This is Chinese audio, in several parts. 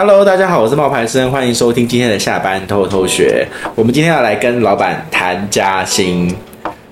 Hello，大家好，我是冒牌生，欢迎收听今天的下班偷偷学。我们今天要来跟老板谈加薪。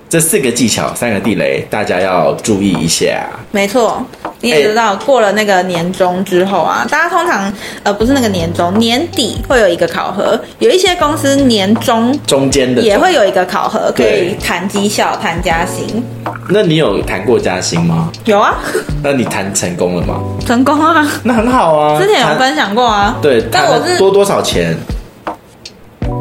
这四个技巧，三个地雷，大家要注意一下。没错，你也知道，欸、过了那个年终之后啊，大家通常呃不是那个年终，年底会有一个考核，有一些公司年终中间的也会有一个考核，可以谈绩效、谈加薪。那你有谈过加薪吗？有啊。那你谈成功了吗？成功啊。那很好啊。之前有分享过啊。对，但我是多多少钱？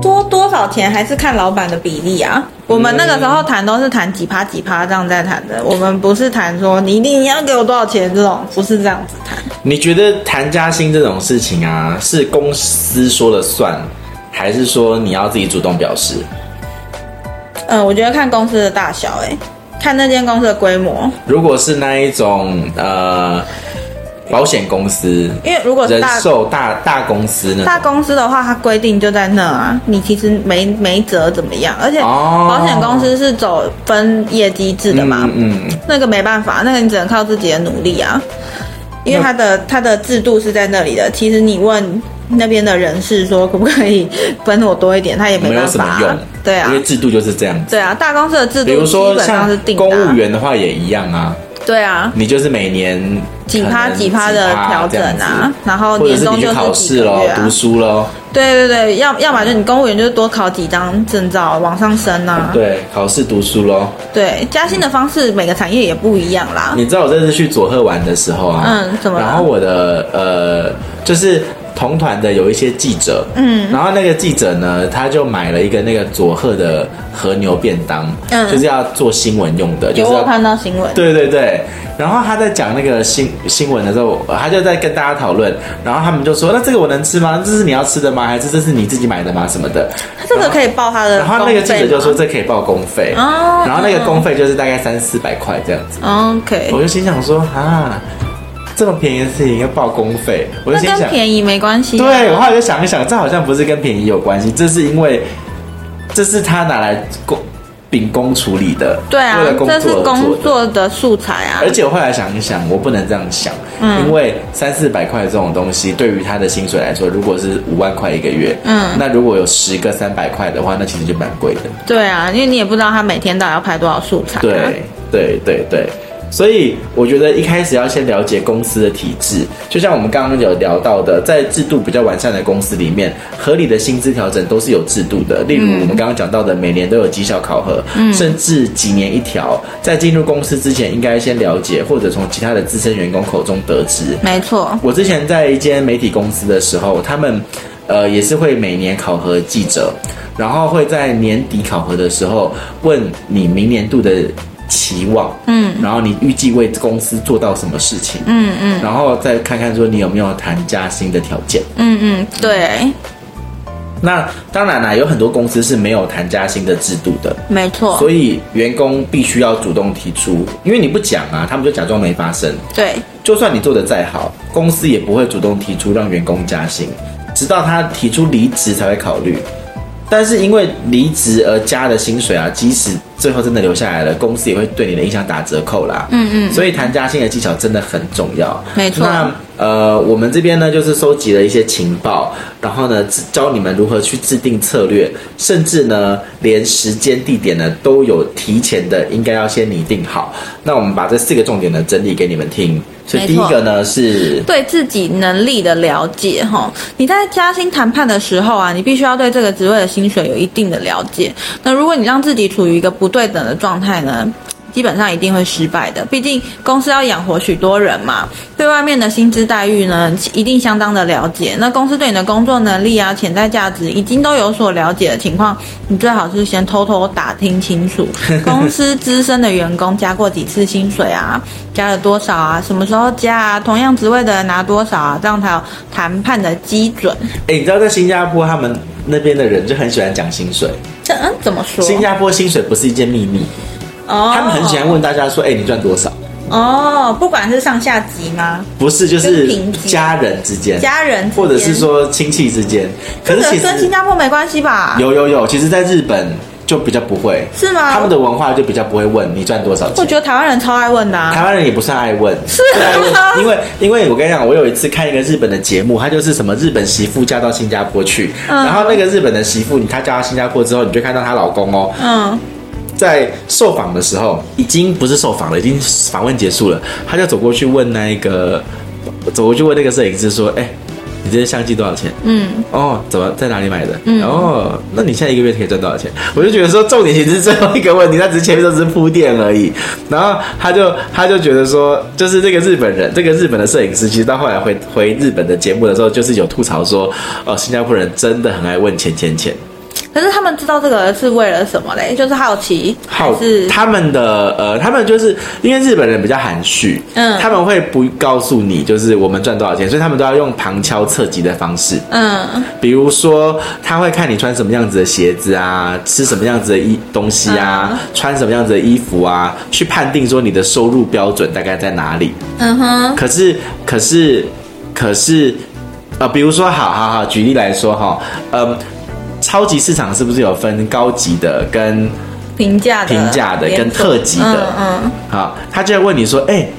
多多少钱还是看老板的比例啊？我们那个时候谈都是谈几趴几趴这样在谈的，我们不是谈说你一定要给我多少钱这种，不是这样子谈。你觉得谈加薪这种事情啊，是公司说了算，还是说你要自己主动表示？嗯，我觉得看公司的大小，欸，哎，看那间公司的规模。如果是那一种呃。保险公司，因为如果大人寿大大公司呢，大公司的话，它规定就在那啊，你其实没没辙怎么样，而且保险公司是走分业绩制的嘛，嗯，嗯，那个没办法，那个你只能靠自己的努力啊，因为它的它的制度是在那里的。其实你问那边的人事说可不可以分我多一点，他也没办法，没有什么用，对啊，因为制度就是这样子，对啊，大公司的制度基本上是定的，比如说像公务员的话也一样啊。对啊，你就是每年几趴几趴的调整啊，然后年终就是考试喽，读书喽。对对对，要要么就你公务员就是多考几张证照往上升啊。对，考试读书喽。对，加薪的方式每个产业也不一样啦。你知道我这次去佐贺玩的时候啊，嗯，怎么？然后我的呃，就是。同团的有一些记者，嗯，然后那个记者呢，他就买了一个那个佐贺的和牛便当，嗯，就是要做新闻用的，就是要看到新闻，对对对。然后他在讲那个新新闻的时候，他就在跟大家讨论，然后他们就说：“那这个我能吃吗？这是你要吃的吗？还是这是你自己买的吗？什么的？”他这个可以报他的，然后那个记者就说：“这可以报公费哦。”然后那个公费就是大概三四百块这样子。OK，我就心想说啊。这么便宜的事情要报公费，我就心想，跟便宜没关系。对，我后来就想一想，这好像不是跟便宜有关系，这是因为这是他拿来供秉公处理的。对啊，这是工作的素材啊。而且我后来想一想，我不能这样想，嗯、因为三四百块这种东西，对于他的薪水来说，如果是五万块一个月，嗯，那如果有十个三百块的话，那其实就蛮贵的。对啊，因为你也不知道他每天到底要拍多少素材、啊。对对对对。所以我觉得一开始要先了解公司的体制，就像我们刚刚有聊到的，在制度比较完善的公司里面，合理的薪资调整都是有制度的。例如我们刚刚讲到的，每年都有绩效考核，嗯，甚至几年一调。在进入公司之前，应该先了解，或者从其他的资深员工口中得知。没错，我之前在一间媒体公司的时候，他们呃也是会每年考核记者，然后会在年底考核的时候问你明年度的。期望，嗯，然后你预计为公司做到什么事情，嗯嗯，然后再看看说你有没有谈加薪的条件，嗯嗯，对。那当然啦，有很多公司是没有谈加薪的制度的，没错。所以员工必须要主动提出，因为你不讲啊，他们就假装没发生。对，就算你做的再好，公司也不会主动提出让员工加薪，直到他提出离职才会考虑。但是因为离职而加的薪水啊，即使最后真的留下来了，公司也会对你的印象打折扣啦。嗯嗯。所以谈加薪的技巧真的很重要。没错。那呃，我们这边呢，就是收集了一些情报，然后呢，教你们如何去制定策略，甚至呢，连时间地点呢都有提前的，应该要先拟定好。那我们把这四个重点呢整理给你们听。所以第一个呢是对自己能力的了解哈。你在加薪谈判的时候啊，你必须要对这个职位的薪水有一定的了解。那如果你让自己处于一个不对等的状态呢，基本上一定会失败的，毕竟公司要养活许多人嘛。对外面的薪资待遇呢，一定相当的了解。那公司对你的工作能力啊、潜在价值已经都有所了解的情况，你最好是先偷偷打听清楚，公司资深的员工加过几次薪水啊，加了多少啊，什么时候加啊，同样职位的人拿多少啊，这样才有谈判的基准。哎，你知道在新加坡，他们那边的人就很喜欢讲薪水。这嗯，怎么说？新加坡薪水不是一件秘密。哦，他们很喜欢问大家说：“哎、欸，你赚多少？”哦，不管是上下级吗？不是，就是家人之间，家人或者是说亲戚之间。可是其实跟新加坡没关系吧？有有有，其实，在日本就比较不会，是吗？他们的文化就比较不会问你赚多少钱。我觉得台湾人超爱问的、啊，台湾人也不算爱问，是吗？因为因为我跟你讲，我有一次看一个日本的节目，他就是什么日本媳妇嫁到新加坡去，嗯、然后那个日本的媳妇，你她嫁到新加坡之后，你就看到她老公哦，嗯，在受访的时候，已经不是受访了，已经访问结束了，他就走过去问那个，走过去问那个摄影师说，哎、欸。你这些相机多少钱？嗯，哦，怎么在哪里买的？嗯，哦，那你现在一个月可以赚多少钱？我就觉得说，重点其实是最后一个问题，他只是前面都是铺垫而已。然后他就他就觉得说，就是这个日本人，这个日本的摄影师，其实到后来回回日本的节目的时候，就是有吐槽说，哦，新加坡人真的很爱问钱钱钱。可是他们知道这个是为了什么嘞？就是好奇，好是他们的呃，他们就是因为日本人比较含蓄，嗯，他们会不告诉你就是我们赚多少钱，所以他们都要用旁敲侧击的方式，嗯，比如说他会看你穿什么样子的鞋子啊，吃什么样子的衣东西啊，嗯、穿什么样子的衣服啊，去判定说你的收入标准大概在哪里，嗯哼。可是可是可是呃，比如说，好好好，举例来说哈，嗯。超级市场是不是有分高级的跟平价的、平价的跟特级的？嗯，嗯，好，他就会问你说：“哎、欸，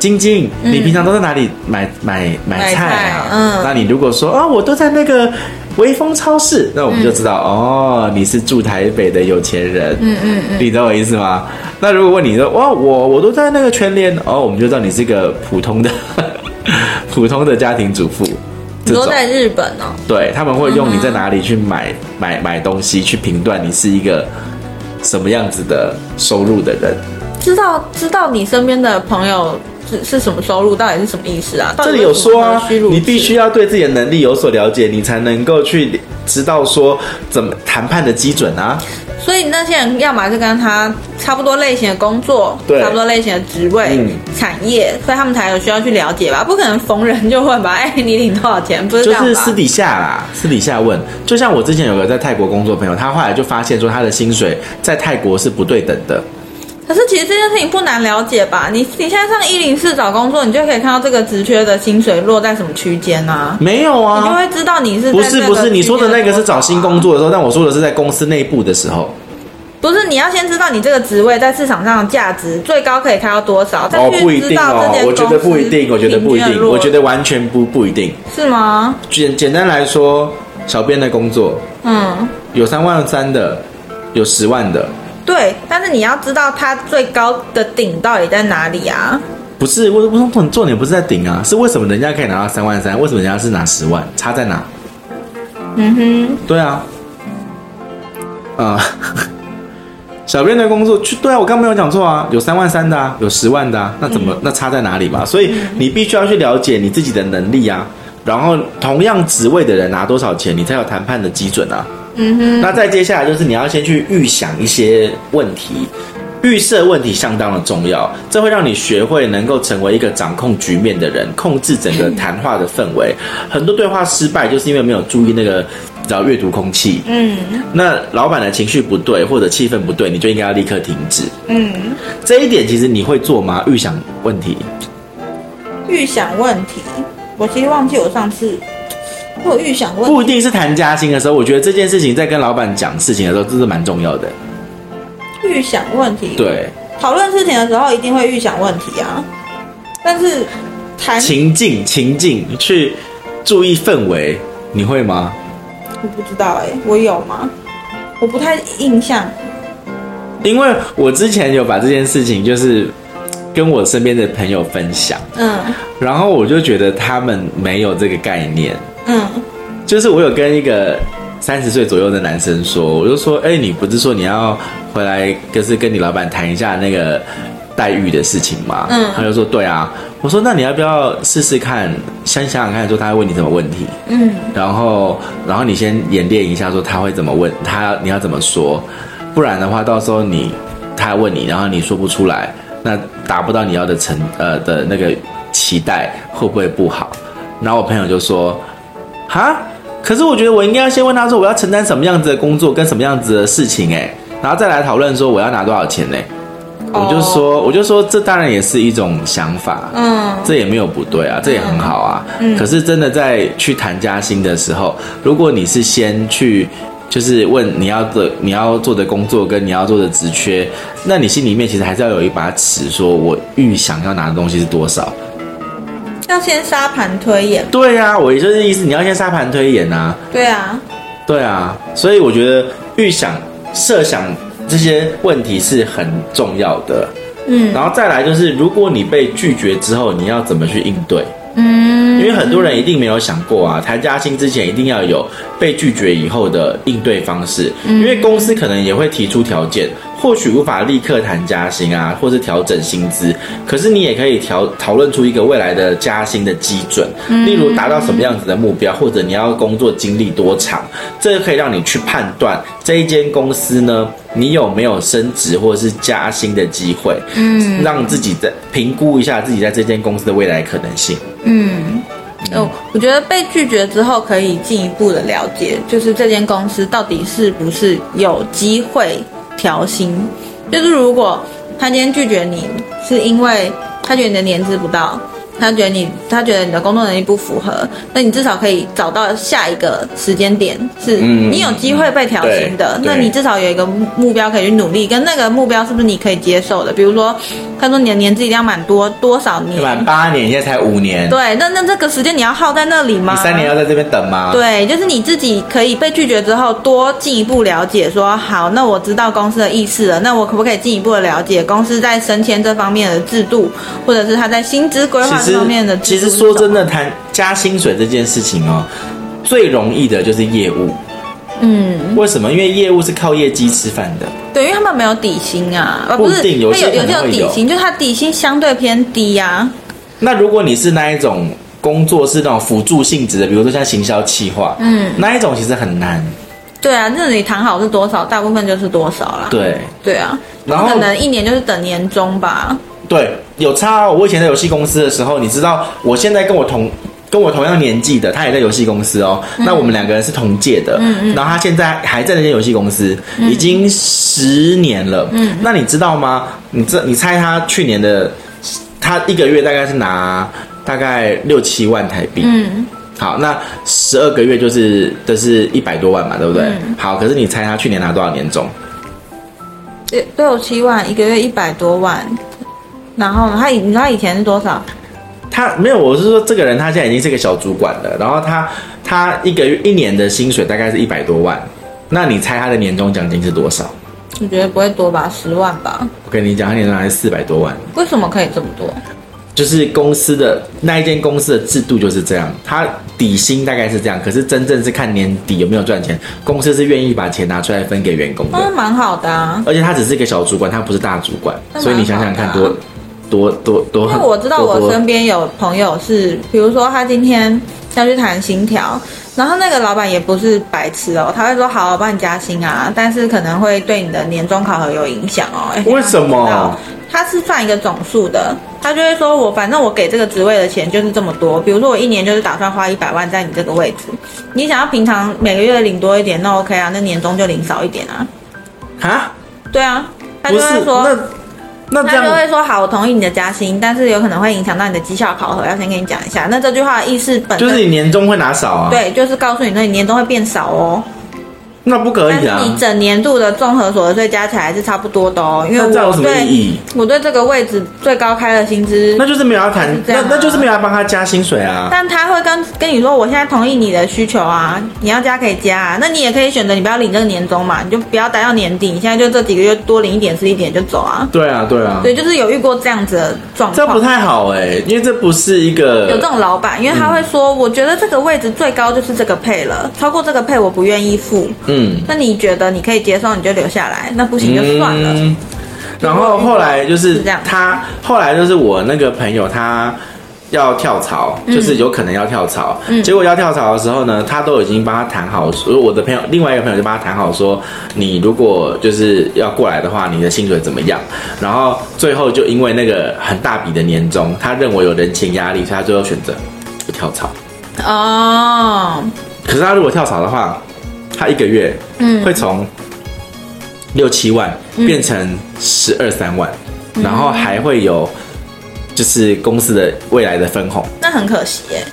晶晶，你平常都在哪里买买买菜啊？”嗯，那你如果说：“啊、哦，我都在那个微风超市。”那我们就知道、嗯、哦，你是住台北的有钱人。嗯嗯嗯，你懂我意思吗？那如果问你说：“哇，我我都在那个全联。”哦，我们就知道你是一个普通的 普通的家庭主妇。都在日本哦，对，他们会用你在哪里去买、嗯、买买东西去评断你是一个什么样子的收入的人。知道知道你身边的朋友是是什么收入，到底是什么意思啊？这里有说啊，你必须要对自己的能力有所了解，你才能够去知道说怎么谈判的基准啊。所以那些人要么是跟他差不多类型的工作，对，差不多类型的职位、嗯、产业，所以他们才有需要去了解吧？不可能逢人就问吧？哎，你领多少钱？不是这样吧？就是私底下啦，私底下问。就像我之前有个在泰国工作朋友，他后来就发现说他的薪水在泰国是不对等的。可是其实这件事情不难了解吧？你你现在上一零四找工作，你就可以看到这个职缺的薪水落在什么区间啊？没有啊，你就会知道你是不是不是你说的那个是找新工作的时候，但我说的是在公司内部的时候。不是，你要先知道你这个职位在市场上的价值最高可以开到多少。哦，不一定哦，我觉得不一定，我觉得不一定，我觉得完全不不一定。是吗？简简单来说，小编的工作，嗯，有三万三的，有十万的。对，但是你要知道它最高的顶到底在哪里啊？不是，我我重重点不是在顶啊，是为什么人家可以拿到三万三，为什么人家是拿十万？差在哪？嗯哼，对啊，啊、小编的工作去对啊，我刚没有讲错啊，有三万三的啊，有十万的啊，那怎么、那差在哪里嘛？所以你必须要去了解你自己的能力啊，然后同样职位的人拿多少钱，你才有谈判的基准啊。嗯哼，那再接下来就是你要先去预想一些问题，预设问题相当的重要，这会让你学会能够成为一个掌控局面的人，控制整个谈话的氛围。很多对话失败就是因为没有注意那个，只要阅读空气。嗯，那老板的情绪不对或者气氛不对，你就应该要立刻停止。嗯，这一点其实你会做吗？预想问题，预想问题，我其实忘记我上次。我预想问，不一定是谈加薪的时候，我觉得这件事情在跟老板讲事情的时候，这是蛮重要的。预想问题，对，讨论事情的时候一定会预想问题啊。但是谈情境，情境去注意氛围，你会吗？我不知道哎、欸，我有吗？我不太印象。因为我之前有把这件事情就是跟我身边的朋友分享，嗯，然后我就觉得他们没有这个概念。嗯，就是我有跟一个三十岁左右的男生说，我就说，哎、欸，你不是说你要回来，就是跟你老板谈一下那个待遇的事情吗？嗯，他就说，对啊。我说，那你要不要试试看，先想想看，说他会问你什么问题？嗯，然后，然后你先演练一下，说他会怎么问，他你要怎么说？不然的话，到时候你他问你，然后你说不出来，那达不到你要的成呃的那个期待，会不会不好？然后我朋友就说。哈，可是我觉得我应该要先问他说，我要承担什么样子的工作跟什么样子的事情哎，然后再来讨论说我要拿多少钱呢？我就说，我就说这当然也是一种想法，嗯，这也没有不对啊，这也很好啊。嗯，可是真的在去谈加薪的时候，如果你是先去就是问你要的你要做的工作跟你要做的职缺，那你心里面其实还是要有一把尺，说我预想要拿的东西是多少。要先沙盘推演。对啊，我也就是意思，你要先沙盘推演啊。对啊，对啊，所以我觉得预想、设想这些问题是很重要的。嗯，然后再来就是，如果你被拒绝之后，你要怎么去应对？嗯，因为很多人一定没有想过啊，谈加薪之前一定要有被拒绝以后的应对方式，因为公司可能也会提出条件。或许无法立刻谈加薪啊，或是调整薪资，可是你也可以调讨论出一个未来的加薪的基准，例如达到什么样子的目标，或者你要工作经历多长，这个可以让你去判断这一间公司呢，你有没有升职或者是加薪的机会，嗯，让自己在评估一下自己在这间公司的未来可能性，嗯，哦，我觉得被拒绝之后可以进一步的了解，就是这间公司到底是不是有机会。调薪，就是如果他今天拒绝你，是因为他觉得你的年资不到。他觉得你，他觉得你的工作能力不符合，那你至少可以找到下一个时间点，是你有机会被调薪的。嗯、那你至少有一个目标可以去努力，跟那个目标是不是你可以接受的？比如说，他说你的年资一定要满多多少年？满八年，现在才五年。对，那那这个时间你要耗在那里吗？你三年要在这边等吗？对，就是你自己可以被拒绝之后，多进一步了解说，说好，那我知道公司的意思了，那我可不可以进一步的了解公司在升迁这方面的制度，或者是他在薪资规划？方面的，其实说真的，谈加薪水这件事情哦，最容易的就是业务。嗯，为什么？因为业务是靠业绩吃饭的。对，因为他们没有底薪啊，不一定，有些有有底薪，就是他底薪相对偏低呀、啊。那如果你是那一种工作是那种辅助性质的，比如说像行销企划，嗯，那一种其实很难。对啊，那你谈好是多少，大部分就是多少啦。对，对啊，然后可能一年就是等年终吧。对，有差哦。我以前在游戏公司的时候，你知道，我现在跟我同跟我同样年纪的，他也在游戏公司哦。嗯、那我们两个人是同届的，嗯嗯。然后他现在还在那间游戏公司，已经十年了。嗯。那你知道吗？你这你猜他去年的，他一个月大概是拿大概六七万台币。嗯。好，那十二个月就是都、就是一百多万嘛，对不对？嗯、好，可是你猜他去年拿多少年终？六七万，一个月一百多万。然后他以你知道他以前是多少？他没有，我是说这个人他现在已经是个小主管了。然后他他一个月一年的薪水大概是一百多万。那你猜他的年终奖金是多少？我觉得不会多吧，十万吧。我跟你讲，他年终还是四百多万。为什么可以这么多？就是公司的那一间公司的制度就是这样，他底薪大概是这样，可是真正是看年底有没有赚钱，公司是愿意把钱拿出来分给员工的。嗯，蛮好的啊。而且他只是一个小主管，他不是大主管，所以你想想看多。多多多多，因为我知道我身边有朋友是，比如说他今天要去谈薪条，然后那个老板也不是白痴哦，他会说好，我帮你加薪啊，但是可能会对你的年终考核有影响哦。为什么？他是算一个总数的，他就会说我反正我给这个职位的钱就是这么多，比如说我一年就是打算花一百万在你这个位置，你想要平常每个月领多一点，那 OK 啊，那年终就领少一点啊。啊？对啊，他就会说。那他就会说好，我同意你的加薪，但是有可能会影响到你的绩效考核，要先跟你讲一下。那这句话的意思本就是你年终会拿少啊？对，就是告诉你，那你年终会变少哦。那不可以啊！你整年度的综合所得税加起来是差不多的哦。因为我对，我对这个位置最高开的薪资，那就是没有要谈，那那就是没有要帮他加薪水啊。但他会跟跟你说，我现在同意你的需求啊，你要加可以加啊。那你也可以选择你不要领这个年终嘛，你就不要待到年底，你现在就这几个月多领一点是一点就走啊。对啊，对啊。对，就是有遇过这样子的状况。这不太好哎、欸，因为这不是一个有这种老板，因为他会说，嗯、我觉得这个位置最高就是这个配了，超过这个配我不愿意付。嗯，那你觉得？觉得你可以接受，你就留下来；那不行就算了。嗯、然后后来就是他，后来就是我那个朋友，他要跳槽，就是有可能要跳槽。嗯、结果要跳槽的时候呢，他都已经帮他谈好，所以我的朋友另外一个朋友就帮他谈好说，你如果就是要过来的话，你的薪水怎么样？然后最后就因为那个很大笔的年终，他认为有人情压力，所以他最后选择不跳槽。哦。可是他如果跳槽的话，他一个月，嗯，会从六七万变成十二三万，嗯，然后还会有，就是公司的未来的分红。那很可惜耶。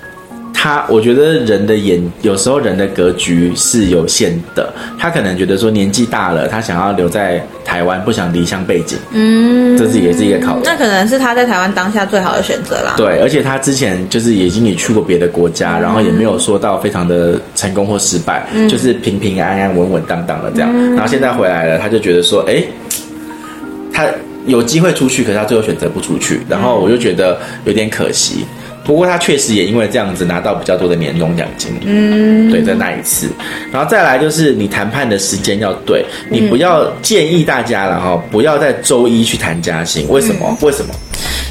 他我觉得人的眼有时候人的格局是有限的，他可能觉得说年纪大了，他想要留在台湾，不想离乡背景，嗯，这是也是一个考虑。那可能是他在台湾当下最好的选择啦。对，而且他之前就是已经也去过别的国家，然后也没有说到非常的成功或失败，嗯、就是平平安安、稳稳当当的这样。嗯、然后现在回来了，他就觉得说，哎，他有机会出去，可是他最后选择不出去，然后我就觉得有点可惜。不过他确实也因为这样子拿到比较多的年终奖金，嗯，对，在那一次，然后再来就是你谈判的时间要对，你不要建议大家了哈，不要在周一去谈加薪，为什么？嗯、为什么？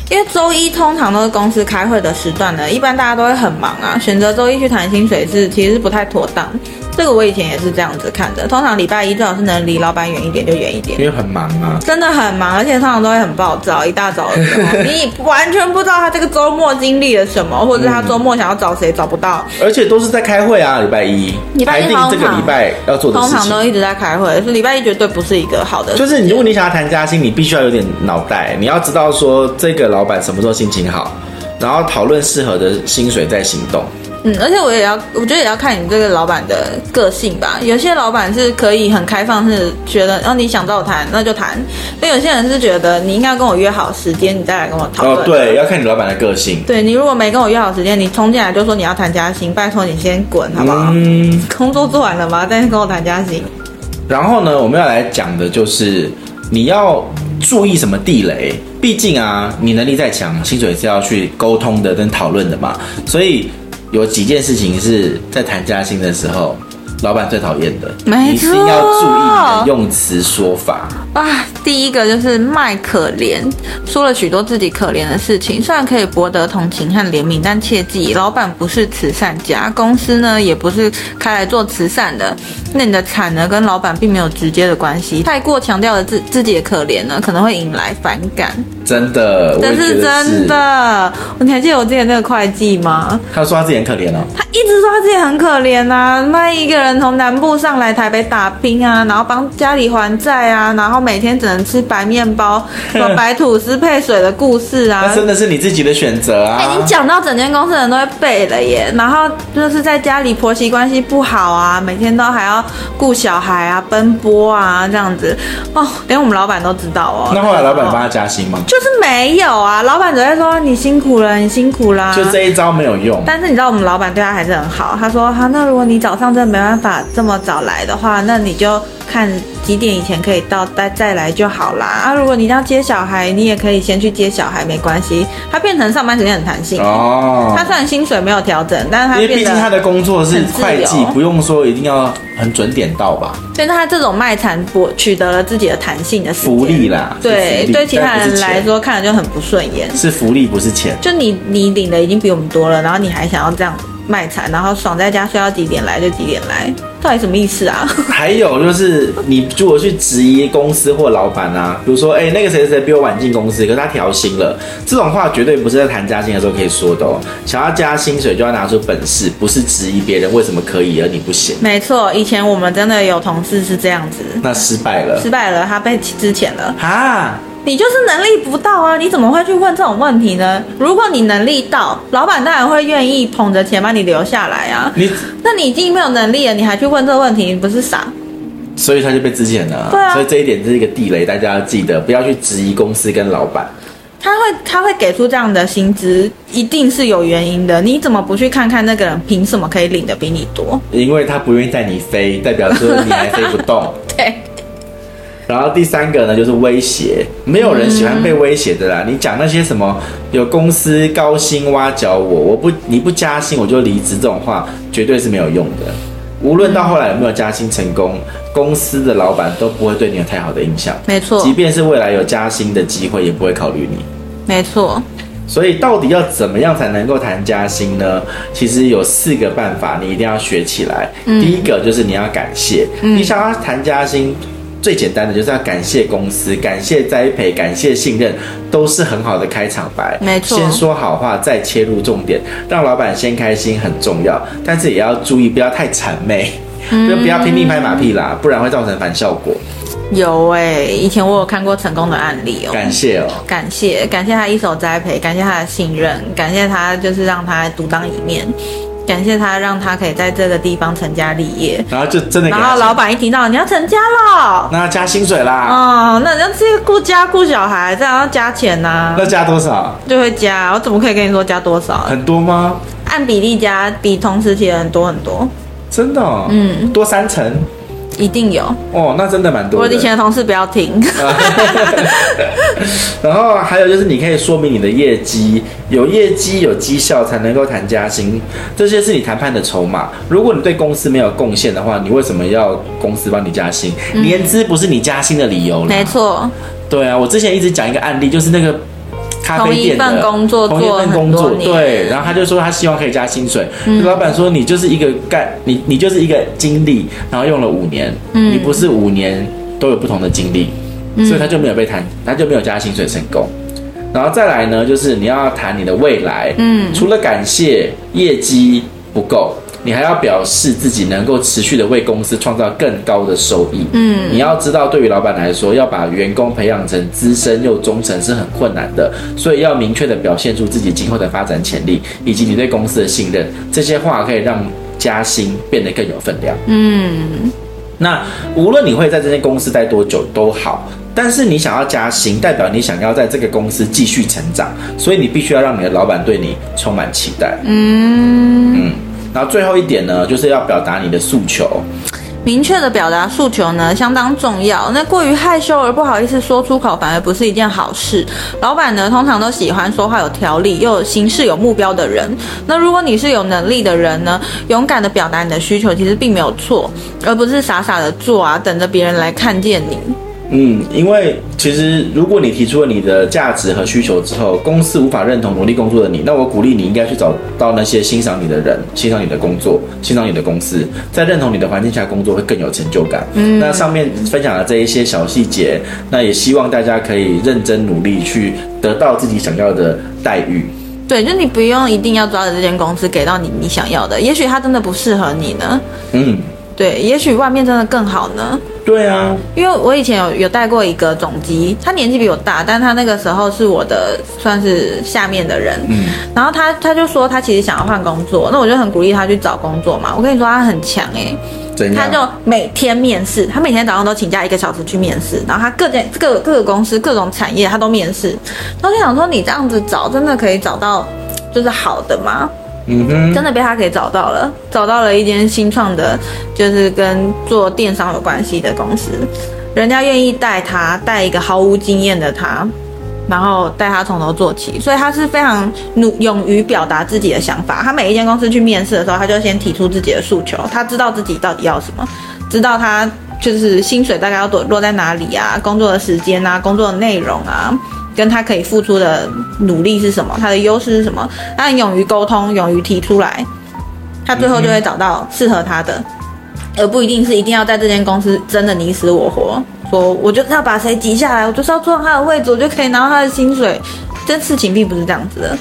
因为周一通常都是公司开会的时段呢，一般大家都会很忙啊，选择周一去谈薪水是其实是不太妥当。这个我以前也是这样子看的，通常礼拜一最好是能离老板远一点就远一点，因为很忙啊，真的很忙，而且通常都会很暴躁，一大早的时候，你完全不知道他这个周末经历了什么，或者是他周末想要找谁找不到，而且都是在开会啊，礼拜一，礼拜一定这个礼拜要做的事情，通常都一直在开会，所以礼拜一绝对不是一个好的。就是你如果你想要谈加薪，你必须要有点脑袋，你要知道说这个老板什么时候心情好，然后讨论适合的薪水再行动。嗯，而且我也要，我觉得也要看你这个老板的个性吧。有些老板是可以很开放，是觉得，然后你想找我谈，那就谈。那有些人是觉得，你应该要跟我约好时间，你再来跟我讨论。哦，对，要看你老板的个性。对，你如果没跟我约好时间，你冲进来就说你要谈加薪，拜托你先滚，好不好？嗯。工作做完了吗？再跟我谈加薪。然后呢，我们要来讲的就是你要注意什么地雷。毕竟啊，你能力再强，薪水是要去沟通的跟讨论的嘛，所以。有几件事情是在谈加薪的时候，老板最讨厌的，一定要注意你的用词说法啊。第一个就是卖可怜，说了许多自己可怜的事情，虽然可以博得同情和怜悯，但切记，老板不是慈善家，公司呢也不是开来做慈善的。那你的惨呢，跟老板并没有直接的关系。太过强调了自自己的可怜呢，可能会引来反感。真的，这是真的。你还记得我之前那个会计吗？他说他自己很可怜哦。他一直说他自己很可怜啊，那一个人从南部上来台北打拼啊，然后帮家里还债啊，然后每天只能吃白面包、什么白吐司配水的故事啊。那真的是你自己的选择啊。已经讲到整间公司的人都会背了耶。然后就是在家里婆媳关系不好啊，每天都还要顾小孩啊，奔波啊这样子哦，连我们老板都知道哦。那后来老板帮他加薪吗？就是没有啊，老板只会说你辛苦了，你辛苦啦。就这一招没有用。但是你知道我们老板对他还是很好，他说啊，那如果你早上真的没办法这么早来的话，那你就看几点以前可以到，再再来就好啦。啊，如果你要接小孩，你也可以先去接小孩，没关系。他变成上班时间很弹性哦。他虽然薪水没有调整，但是他因为毕竟他的工作是会计，不用说一定要很准点到吧。所以他这种卖惨博取得了自己的弹性的福利啦。对，对其他人来说看着就很不顺眼。是福利不是钱。就你你领的已经比我们多了，然后你还想要这样卖惨，然后爽在家睡到几点来就几点来。到底什么意思啊？还有就是，你如果去质疑公司或老板啊，比如说，哎、欸，那个谁谁比我晚进公司，可是他调薪了，这种话绝对不是在谈加薪的时候可以说的哦。想要加薪水，就要拿出本事，不是质疑别人为什么可以而你不行。没错，以前我们真的有同事是这样子，那失败了，失败了，他被资遣了哈。你就是能力不到啊！你怎么会去问这种问题呢？如果你能力到，老板当然会愿意捧着钱把你留下来啊。你，那你已经没有能力了，你还去问这个问题，你不是傻？所以他就被资遣了。对啊。所以这一点是一个地雷，大家要记得，不要去质疑公司跟老板。他会，他会给出这样的薪资，一定是有原因的。你怎么不去看看那个人凭什么可以领的比你多？因为他不愿意带你飞，代表说你还飞不动。对。然后第三个呢，就是威胁，没有人喜欢被威胁的啦。嗯、你讲那些什么有公司高薪挖角我，我不你不加薪我就离职这种话，绝对是没有用的。无论到后来有没有加薪成功，公司的老板都不会对你有太好的印象。没错，即便是未来有加薪的机会，也不会考虑你。没错。所以到底要怎么样才能够谈加薪呢？其实有四个办法，你一定要学起来。嗯、第一个就是你要感谢，嗯、你想要谈加薪。最简单的就是要感谢公司，感谢栽培，感谢信任，都是很好的开场白。没错，先说好话，再切入重点，让老板先开心很重要。但是也要注意，不要太谄媚，嗯、就不要拼命拍马屁啦，不然会造成反效果。有哎、欸，以前我有看过成功的案例哦。感谢哦，感谢感谢他一手栽培，感谢他的信任，感谢他就是让他独当一面。感谢他让他可以在这个地方成家立业，然后就真的然后老板一听到你要成家了，那要加薪水啦。哦，那要这个顾家顾小孩，这样要加钱呐、啊。那加多少？就会加，我怎么可以跟你说加多少？很多吗？按比例加，比同时期的人多很多。真的、哦？嗯，多三成。一定有哦，那真的蛮多的。我以前的同事不要听。然后还有就是，你可以说明你的业绩，有业绩有绩效才能够谈加薪，这些是你谈判的筹码。如果你对公司没有贡献的话，你为什么要公司帮你加薪？嗯、年资不是你加薪的理由。没错。对啊，我之前一直讲一个案例，就是那个。咖啡店的同一份工作，同一份工作，对，然后他就说他希望可以加薪水。嗯、老板说，你就是一个干，你你就是一个经历，然后用了五年，嗯、你不是五年都有不同的经历，嗯、所以他就没有被谈，他就没有加薪水成功。然后再来呢，就是你要谈你的未来，嗯，除了感谢业绩不够。你还要表示自己能够持续的为公司创造更高的收益。嗯，你要知道，对于老板来说，要把员工培养成资深又忠诚是很困难的，所以要明确的表现出自己今后的发展潜力，以及你对公司的信任。这些话可以让加薪变得更有分量。嗯，那无论你会在这间公司待多久都好，但是你想要加薪，代表你想要在这个公司继续成长，所以你必须要让你的老板对你充满期待。嗯嗯。然后最后一点呢，就是要表达你的诉求，明确的表达诉求呢，相当重要。那过于害羞而不好意思说出口，反而不是一件好事。老板呢，通常都喜欢说话有条理又有行事有目标的人。那如果你是有能力的人呢，勇敢的表达你的需求，其实并没有错，而不是傻傻的做啊，等着别人来看见你。嗯，因为其实如果你提出了你的价值和需求之后，公司无法认同努力工作的你，那我鼓励你应该去找到那些欣赏你的人，欣赏你的工作，欣赏你的公司，在认同你的环境下工作会更有成就感。嗯，那上面分享的这一些小细节，那也希望大家可以认真努力去得到自己想要的待遇。对，就你不用一定要抓着这间公司给到你你想要的，也许它真的不适合你呢。嗯。对，也许外面真的更好呢。对啊，因为我以前有有带过一个总机，他年纪比我大，但他那个时候是我的算是下面的人。嗯，然后他他就说他其实想要换工作，那我就很鼓励他去找工作嘛。我跟你说他很强哎、欸，他就每天面试，他每天早上都请假一个小时去面试，然后他各件各各个公司各种产业他都面试。然后就想说你这样子找真的可以找到就是好的吗？哼，真的被他给找到了，找到了一间新创的，就是跟做电商有关系的公司，人家愿意带他，带一个毫无经验的他，然后带他从头做起，所以他是非常努勇于表达自己的想法。他每一间公司去面试的时候，他就先提出自己的诉求，他知道自己到底要什么，知道他就是薪水大概要多落在哪里啊，工作的时间啊，工作的内容啊。跟他可以付出的努力是什么？他的优势是什么？他很勇于沟通，勇于提出来，他最后就会找到适合他的，嗯、而不一定是一定要在这间公司真的你死我活。说我就是要把谁挤下来，我就是要坐上他的位置，我就可以拿到他的薪水。这事情并不是这样子的。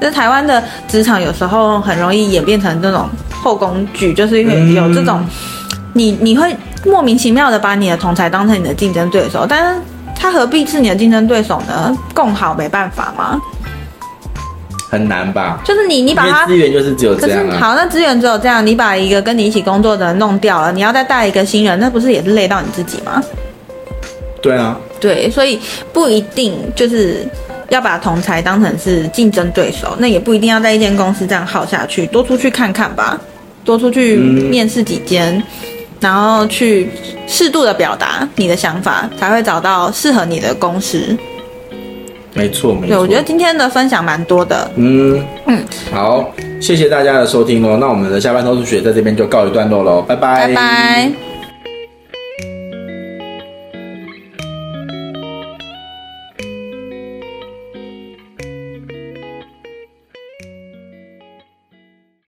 那台湾的职场有时候很容易演变成这种后宫剧，就是因为有这种，嗯、你你会莫名其妙的把你的同才当成你的竞争对手，但是。他何必是你的竞争对手呢？共好没办法吗？很难吧？就是你，你把他资源就是只有这样、啊。可是好，那资源只有这样，你把一个跟你一起工作的人弄掉了，你要再带一个新人，那不是也是累到你自己吗？对啊。对，所以不一定就是要把同才当成是竞争对手，那也不一定要在一间公司这样耗下去，多出去看看吧，多出去面试几间。嗯然后去适度的表达你的想法，才会找到适合你的公司。没错，没错。对，我觉得今天的分享蛮多的。嗯嗯，好，谢谢大家的收听哦。那我们的下班偷偷学在这边就告一段落喽，拜拜。拜拜。